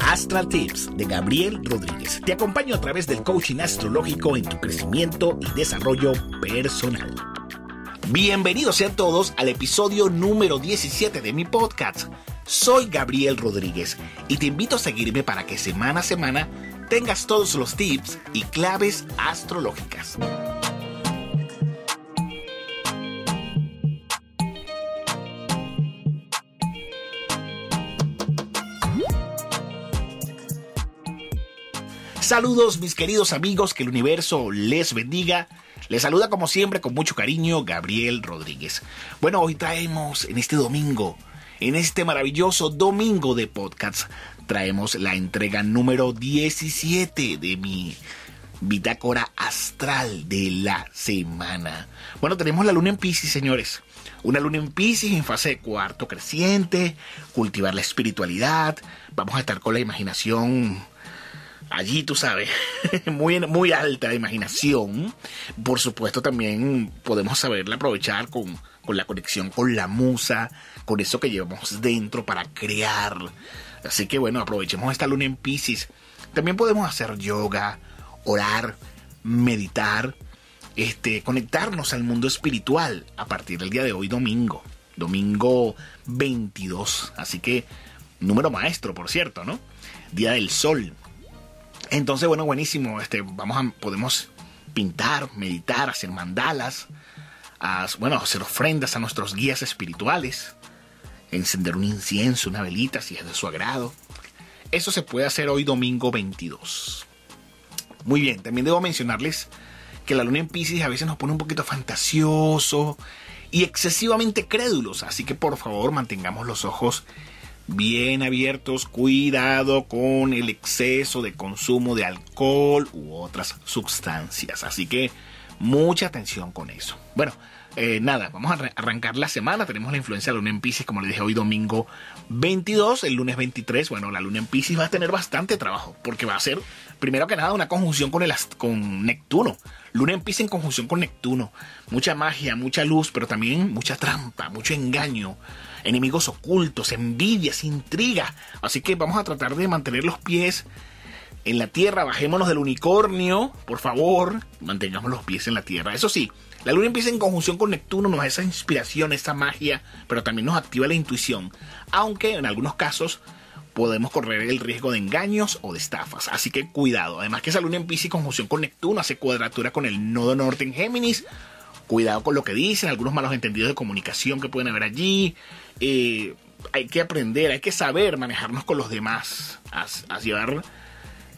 Astral Tips de Gabriel Rodríguez. Te acompaño a través del coaching astrológico en tu crecimiento y desarrollo personal. Bienvenidos sean todos al episodio número 17 de mi podcast. Soy Gabriel Rodríguez y te invito a seguirme para que semana a semana tengas todos los tips y claves astrológicas. Saludos mis queridos amigos, que el universo les bendiga. Les saluda como siempre con mucho cariño Gabriel Rodríguez. Bueno, hoy traemos en este domingo, en este maravilloso domingo de podcast, traemos la entrega número 17 de mi bitácora astral de la semana. Bueno, tenemos la luna en Pisces, señores. Una luna en Pisces en fase de cuarto creciente, cultivar la espiritualidad. Vamos a estar con la imaginación allí, tú sabes, muy, muy alta imaginación. Por supuesto, también podemos saberla aprovechar con, con la conexión con la musa, con eso que llevamos dentro para crear. Así que bueno, aprovechemos esta luna en Pisces. También podemos hacer yoga, orar, meditar, este, conectarnos al mundo espiritual a partir del día de hoy, domingo. Domingo 22. Así que, número maestro, por cierto, ¿no? Día del Sol. Entonces, bueno, buenísimo. Este, vamos a, podemos pintar, meditar, hacer mandalas, bueno, hacer ofrendas a nuestros guías espirituales, encender un incienso, una velita, si es de su agrado. Eso se puede hacer hoy domingo 22. Muy bien, también debo mencionarles que la luna en Pisces a veces nos pone un poquito fantasioso y excesivamente crédulos, así que por favor mantengamos los ojos bien abiertos, cuidado con el exceso de consumo de alcohol u otras sustancias. Así que mucha atención con eso. Bueno, eh, nada, vamos a arrancar la semana. Tenemos la influencia de la luna en Pisces, como les dije hoy domingo 22, el lunes 23. Bueno, la luna en Pisces va a tener bastante trabajo, porque va a ser, primero que nada, una conjunción con, el, con Neptuno. Luna Pisces en conjunción con Neptuno. Mucha magia, mucha luz, pero también mucha trampa, mucho engaño enemigos ocultos, envidias, intriga. Así que vamos a tratar de mantener los pies en la tierra, bajémonos del unicornio, por favor, mantengamos los pies en la tierra. Eso sí, la luna empieza en conjunción con Neptuno, nos da esa inspiración, esa magia, pero también nos activa la intuición, aunque en algunos casos podemos correr el riesgo de engaños o de estafas. Así que cuidado. Además que empieza en conjunción con Neptuno, hace cuadratura con el nodo norte en Géminis, cuidado con lo que dicen, algunos malos entendidos de comunicación que pueden haber allí. Eh, hay que aprender, hay que saber manejarnos con los demás, a, llevar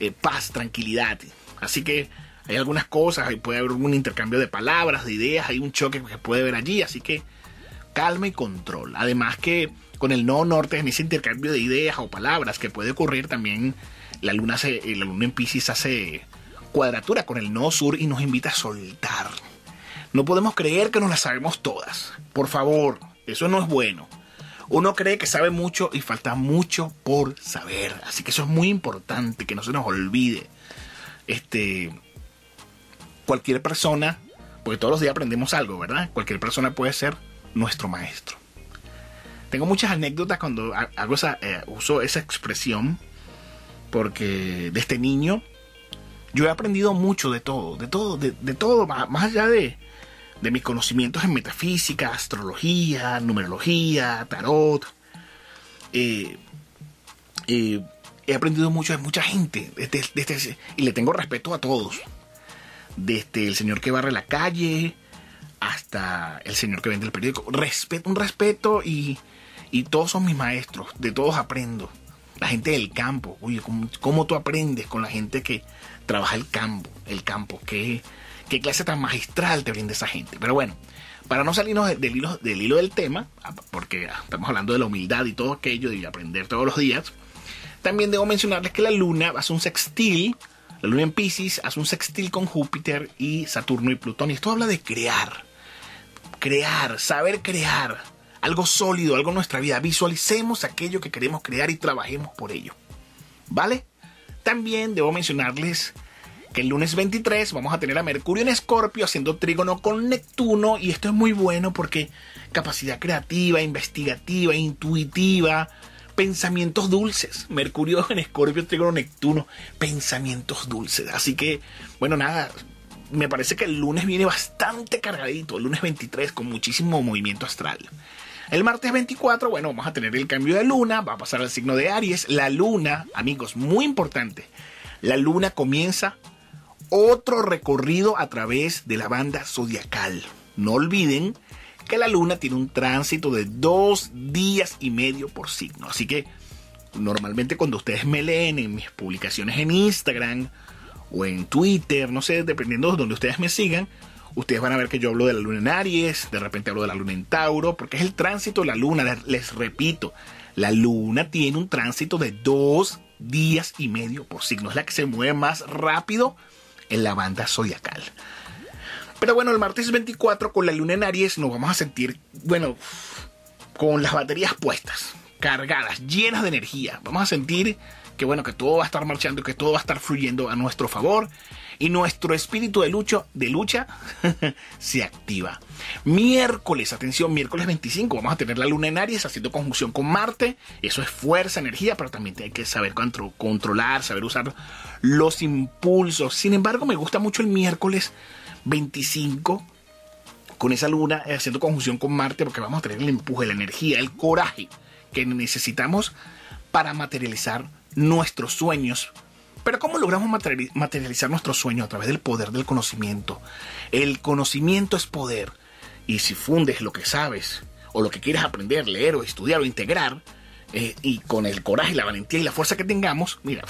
eh, paz, tranquilidad. Así que hay algunas cosas, puede haber un intercambio de palabras, de ideas, hay un choque que puede haber allí, así que calma y control. Además que con el no norte, en ese intercambio de ideas o palabras que puede ocurrir también, la luna, se, la luna en Pisces hace cuadratura con el no sur y nos invita a soltar no podemos creer que nos las sabemos todas. Por favor, eso no es bueno. Uno cree que sabe mucho y falta mucho por saber. Así que eso es muy importante, que no se nos olvide. Este, cualquier persona, porque todos los días aprendemos algo, ¿verdad? Cualquier persona puede ser nuestro maestro. Tengo muchas anécdotas cuando hago esa, eh, uso esa expresión, porque de este niño yo he aprendido mucho de todo, de todo, de, todo, más allá de, de mis conocimientos en metafísica, astrología, numerología, tarot. Eh, eh, he aprendido mucho de mucha gente y le tengo respeto a todos. Desde el señor que barre la calle hasta el señor que vende el periódico. Respeto, un respeto y, y todos son mis maestros. De todos aprendo. La gente del campo. Oye, ¿cómo, cómo tú aprendes con la gente que trabaja el campo? El campo, que qué clase tan magistral te brinda esa gente. Pero bueno, para no salirnos del hilo, del hilo del tema, ah, porque estamos hablando de la humildad y todo aquello, de aprender todos los días, también debo mencionarles que la luna hace un sextil, la luna en Pisces hace un sextil con Júpiter y Saturno y Plutón. Y esto habla de crear, crear, saber crear algo sólido, algo en nuestra vida. Visualicemos aquello que queremos crear y trabajemos por ello. ¿Vale? También debo mencionarles que el lunes 23 vamos a tener a Mercurio en Escorpio haciendo trígono con Neptuno y esto es muy bueno porque capacidad creativa, investigativa, intuitiva, pensamientos dulces. Mercurio en Escorpio, Trígono, Neptuno, pensamientos dulces. Así que, bueno, nada, me parece que el lunes viene bastante cargadito, el lunes 23 con muchísimo movimiento astral. El martes 24, bueno, vamos a tener el cambio de luna, va a pasar al signo de Aries. La luna, amigos, muy importante, la luna comienza otro recorrido a través de la banda zodiacal. No olviden que la luna tiene un tránsito de dos días y medio por signo. Así que normalmente cuando ustedes me leen en mis publicaciones en Instagram o en Twitter, no sé, dependiendo de donde ustedes me sigan, ustedes van a ver que yo hablo de la luna en Aries, de repente hablo de la luna en Tauro, porque es el tránsito de la luna, les repito, la luna tiene un tránsito de dos días y medio por signo, es la que se mueve más rápido en la banda zodiacal. Pero bueno, el martes 24 con la luna en Aries nos vamos a sentir, bueno, con las baterías puestas, cargadas, llenas de energía. Vamos a sentir que bueno, que todo va a estar marchando, que todo va a estar fluyendo a nuestro favor y nuestro espíritu de lucha, de lucha se activa. Miércoles, atención, miércoles 25 vamos a tener la luna en Aries haciendo conjunción con Marte. Eso es fuerza, energía, pero también hay que saber controlar, saber usar los impulsos. Sin embargo, me gusta mucho el miércoles 25 con esa luna haciendo conjunción con Marte porque vamos a tener el empuje, la energía, el coraje que necesitamos para materializar nuestros sueños. Pero ¿cómo logramos materializar nuestros sueños? A través del poder del conocimiento. El conocimiento es poder. Y si fundes lo que sabes, o lo que quieres aprender, leer o estudiar o integrar, eh, y con el coraje, la valentía y la fuerza que tengamos, mira,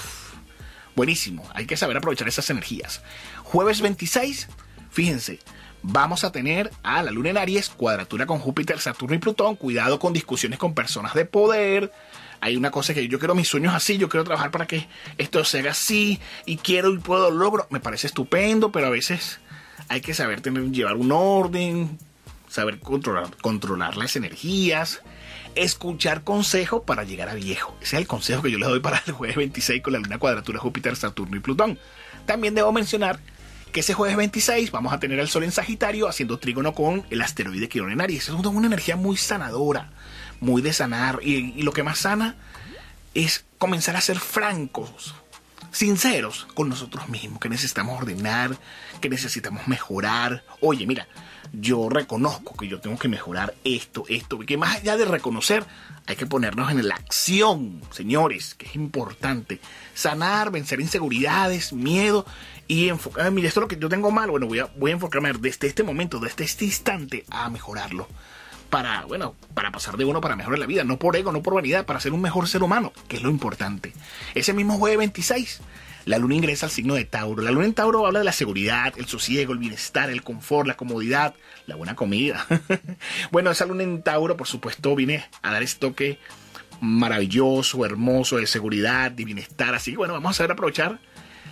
buenísimo. Hay que saber aprovechar esas energías. Jueves 26, fíjense, vamos a tener a la luna en Aries, cuadratura con Júpiter, Saturno y Plutón. Cuidado con discusiones con personas de poder hay una cosa que yo quiero mis sueños así, yo quiero trabajar para que esto se haga así y quiero y puedo logro. Me parece estupendo, pero a veces hay que saber tener, llevar un orden, saber controlar, controlar las energías, escuchar consejo para llegar a viejo. Ese es el consejo que yo les doy para el jueves 26 con la luna cuadratura Júpiter, Saturno y Plutón. También debo mencionar que ese jueves 26 vamos a tener al Sol en Sagitario haciendo trígono con el asteroide Quirón en Aries. Es una energía muy sanadora muy de sanar. Y, lo que más sana es comenzar a ser francos, sinceros con nosotros mismos, que necesitamos ordenar, que necesitamos mejorar. Oye, mira, yo reconozco que yo tengo que mejorar esto, esto, que más allá de reconocer, hay que ponernos en la acción, señores, que es importante. Sanar, vencer inseguridades, miedo y enfocar, mira, esto es lo que yo tengo mal, bueno, voy a, voy a enfocarme desde este momento, desde este instante, a mejorarlo para, bueno, para pasar de uno para mejorar la vida, no por ego, no por vanidad, para ser un mejor ser humano, que es lo importante. Ese mismo jueves 26, la luna ingresa al signo de Tauro. La luna en Tauro habla de la seguridad, el sosiego, el bienestar, el confort, la comodidad, la buena comida. bueno, esa luna en Tauro, por supuesto, viene a dar este toque maravilloso, hermoso, de seguridad, de bienestar. Así que bueno, vamos a saber aprovechar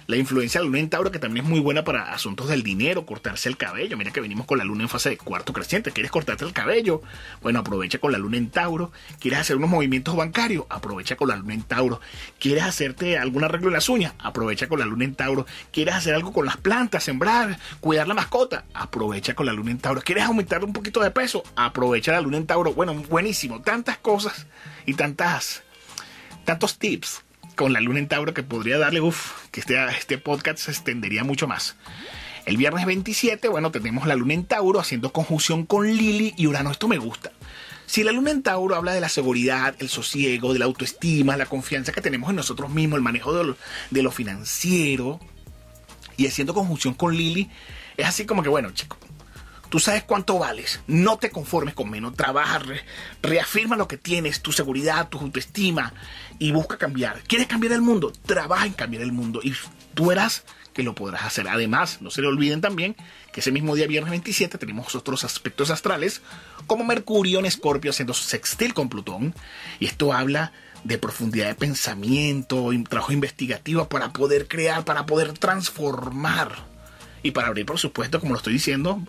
la influencia de la luna en Tauro, que también es muy buena para asuntos del dinero, cortarse el cabello. Mira que venimos con la luna en fase de cuarto creciente. ¿Quieres cortarte el cabello? Bueno, aprovecha con la luna en Tauro. ¿Quieres hacer unos movimientos bancarios? Aprovecha con la luna en Tauro. ¿Quieres hacerte algún arreglo en las uñas? Aprovecha con la luna en Tauro. ¿Quieres hacer algo con las plantas, sembrar, cuidar la mascota? Aprovecha con la luna en Tauro. ¿Quieres aumentar un poquito de peso? Aprovecha la luna en Tauro. Bueno, buenísimo. Tantas cosas y tantas, tantos tips con la luna en Tauro que podría darle, uff, que este, este podcast se extendería mucho más. El viernes 27, bueno, tenemos la luna en Tauro haciendo conjunción con Lili y Urano. Esto me gusta. Si la luna en Tauro habla de la seguridad, el sosiego, de la autoestima, la confianza que tenemos en nosotros mismos, el manejo de lo, de lo financiero, y haciendo conjunción con Lili, es así como que, bueno, chicos, Tú sabes cuánto vales. No te conformes con menos. Trabaja, reafirma lo que tienes, tu seguridad, tu autoestima y busca cambiar. ¿Quieres cambiar el mundo? Trabaja en cambiar el mundo y tú verás que lo podrás hacer. Además, no se le olviden también que ese mismo día, viernes 27, tenemos otros aspectos astrales, como Mercurio en Escorpio haciendo sextil con Plutón. Y esto habla de profundidad de pensamiento, trabajo investigativo para poder crear, para poder transformar y para abrir, por supuesto, como lo estoy diciendo,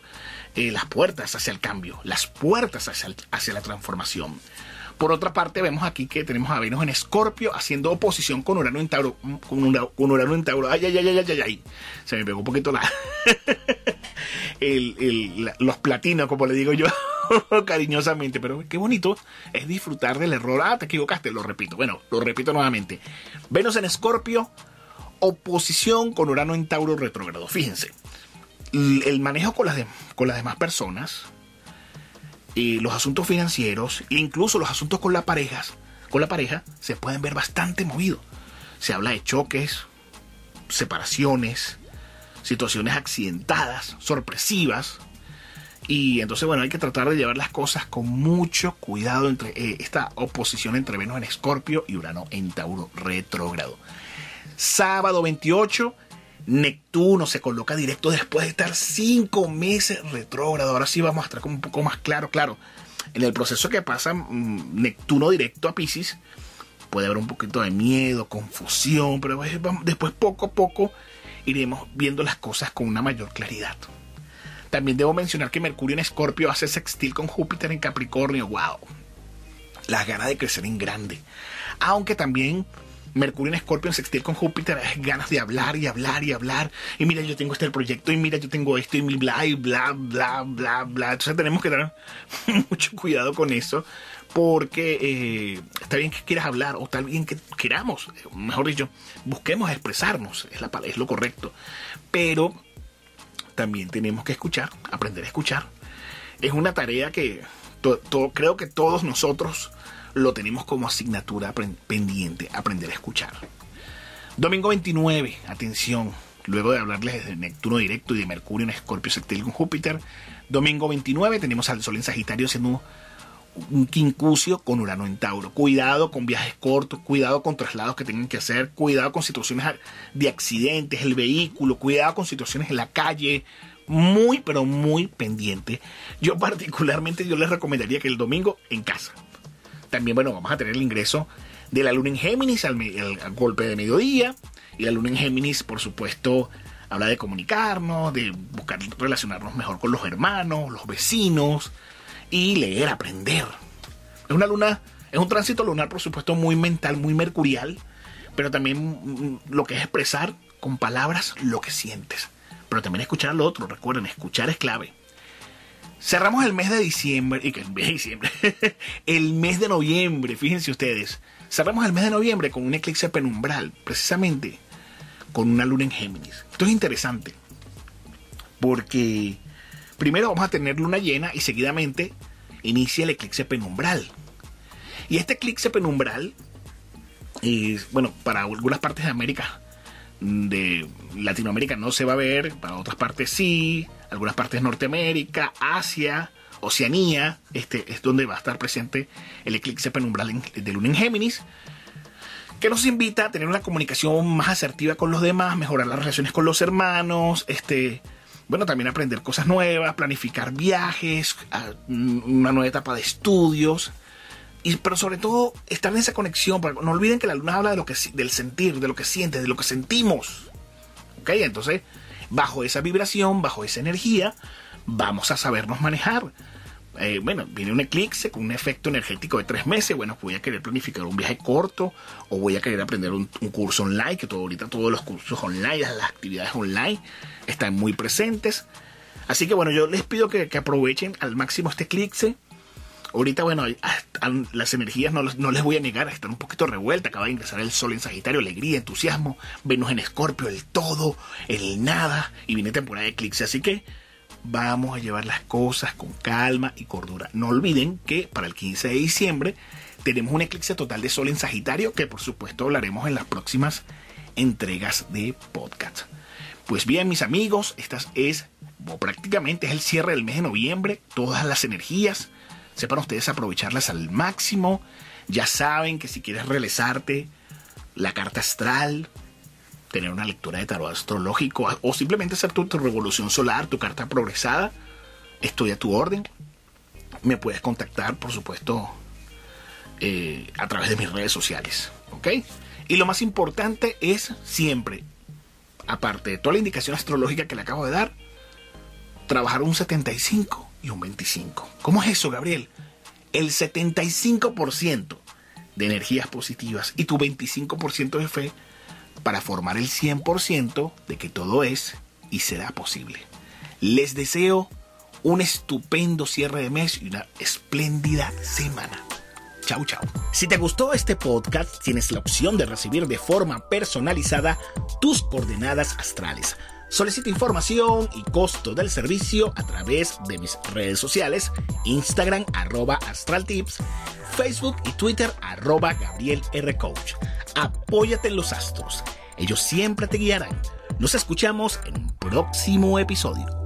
eh, las puertas hacia el cambio, las puertas hacia, hacia la transformación. Por otra parte, vemos aquí que tenemos a Venus en Escorpio haciendo oposición con Urano en Tauro. Mm, con, Urano en Tauro. Ay, ay, ay, ay, ay, ay. Se me pegó un poquito la. los platinos, como le digo yo. cariñosamente, pero qué bonito es disfrutar del error. Ah, te equivocaste, lo repito. Bueno, lo repito nuevamente. Venus en Escorpio, oposición con Urano en Tauro retrógrado. Fíjense, el manejo con las, con las demás personas, y los asuntos financieros, e incluso los asuntos con, la parejas, con la pareja, se pueden ver bastante movidos. Se habla de choques, separaciones, situaciones accidentadas, sorpresivas. Y entonces, bueno, hay que tratar de llevar las cosas con mucho cuidado entre eh, esta oposición entre Venus en Escorpio y Urano en Tauro retrógrado. Sábado 28, Neptuno se coloca directo después de estar cinco meses retrógrado. Ahora sí vamos a estar un poco más claro, claro. En el proceso que pasa mm, Neptuno directo a Pisces, puede haber un poquito de miedo, confusión, pero después poco a poco iremos viendo las cosas con una mayor claridad. También debo mencionar que Mercurio en Escorpio hace sextil con Júpiter en Capricornio. ¡Wow! Las ganas de crecer en grande. Aunque también Mercurio en Escorpio en sextil con Júpiter es ganas de hablar y hablar y hablar. Y mira, yo tengo este proyecto y mira, yo tengo esto y bla y bla, bla, bla, bla. Entonces tenemos que tener mucho cuidado con eso porque eh, está bien que quieras hablar o está bien que queramos, mejor dicho, busquemos expresarnos, es lo correcto. Pero también tenemos que escuchar, aprender a escuchar. Es una tarea que creo que todos nosotros lo tenemos como asignatura pendiente, aprender a escuchar. Domingo 29, atención, luego de hablarles de Neptuno directo y de Mercurio en Escorpio sextil con Júpiter, domingo 29 tenemos al Sol en Sagitario siendo un quincucio con Urano en Tauro. Cuidado con viajes cortos, cuidado con traslados que tengan que hacer, cuidado con situaciones de accidentes, el vehículo, cuidado con situaciones en la calle. Muy, pero muy pendiente. Yo particularmente yo les recomendaría que el domingo en casa. También, bueno, vamos a tener el ingreso de la luna en Géminis al, golpe de mediodía. Y la luna en Géminis, por supuesto, habla de comunicarnos, de buscar relacionarnos mejor con los hermanos, los vecinos y leer, aprender. Es una luna, es un tránsito lunar, por supuesto, muy mental, muy mercurial, pero también mm, lo que es expresar con palabras lo que sientes. Pero también escuchar al otro, recuerden, escuchar es clave. Cerramos el mes de diciembre, y que el mes de diciembre, el mes de noviembre, fíjense ustedes. Cerramos el mes de noviembre con un eclipse penumbral, precisamente con una luna en Géminis. Esto es interesante, porque primero vamos a tener luna llena y seguidamente inicia el eclipse penumbral. Y este eclipse penumbral, bueno, para algunas partes de América, de Latinoamérica no se va a ver, para otras partes sí, algunas partes Norteamérica, Asia, Oceanía, este es donde va a estar presente el eclipse penumbral de luna en Géminis, que nos invita a tener una comunicación más asertiva con los demás, mejorar las relaciones con los hermanos, este, bueno, también aprender cosas nuevas, planificar viajes, una nueva etapa de estudios, y, pero sobre todo estar en esa conexión. No olviden que la luna habla de lo que, del sentir, de lo que sientes, de lo que sentimos. ¿Ok? Entonces, bajo esa vibración, bajo esa energía, vamos a sabernos manejar. Eh, bueno, viene un eclipse con un efecto energético de tres meses. Bueno, voy a querer planificar un viaje corto o voy a querer aprender un, curso online, que todo, ahorita todos los cursos online, las actividades online están muy presentes. Así que bueno, yo les pido que, aprovechen al máximo este eclipse. Ahorita, bueno, las energías no, les voy a negar, están un poquito revueltas. Acaba de ingresar el sol en Sagitario, alegría, entusiasmo. Venus en Escorpio, el todo, el nada. Y viene temporada de eclipse. Así que vamos a llevar las cosas con calma y cordura. No olviden que para el 15 de diciembre tenemos un eclipse total de sol en Sagitario que por supuesto hablaremos en las próximas entregas de podcast. Pues bien, mis amigos, esta es prácticamente es el cierre del mes de noviembre, todas las energías, sepan ustedes aprovecharlas al máximo. Ya saben que si quieres realizarte la carta astral, tener una lectura de tarot astrológico o simplemente hacer tu, revolución solar, tu carta progresada, estoy a tu orden. Me puedes contactar, por supuesto, eh, a través de mis redes sociales. ¿Ok? Y lo más importante es siempre, aparte de toda la indicación astrológica que le acabo de dar, trabajar un 75 y un 25. ¿Cómo es eso, Gabriel? El 75% de energías positivas y tu 25% de fe para formar el 100% de que todo es y será posible. Les deseo un estupendo cierre de mes y una espléndida semana. Chau, chau. Si te gustó este podcast, tienes la opción de recibir de forma personalizada tus coordenadas astrales. Solicita información y costo del servicio a través de mis redes sociales, Instagram arroba astraltips, Facebook y Twitter arroba Gabriel R. Coach. Apóyate en los astros. Ellos siempre te guiarán. Nos escuchamos en un próximo episodio.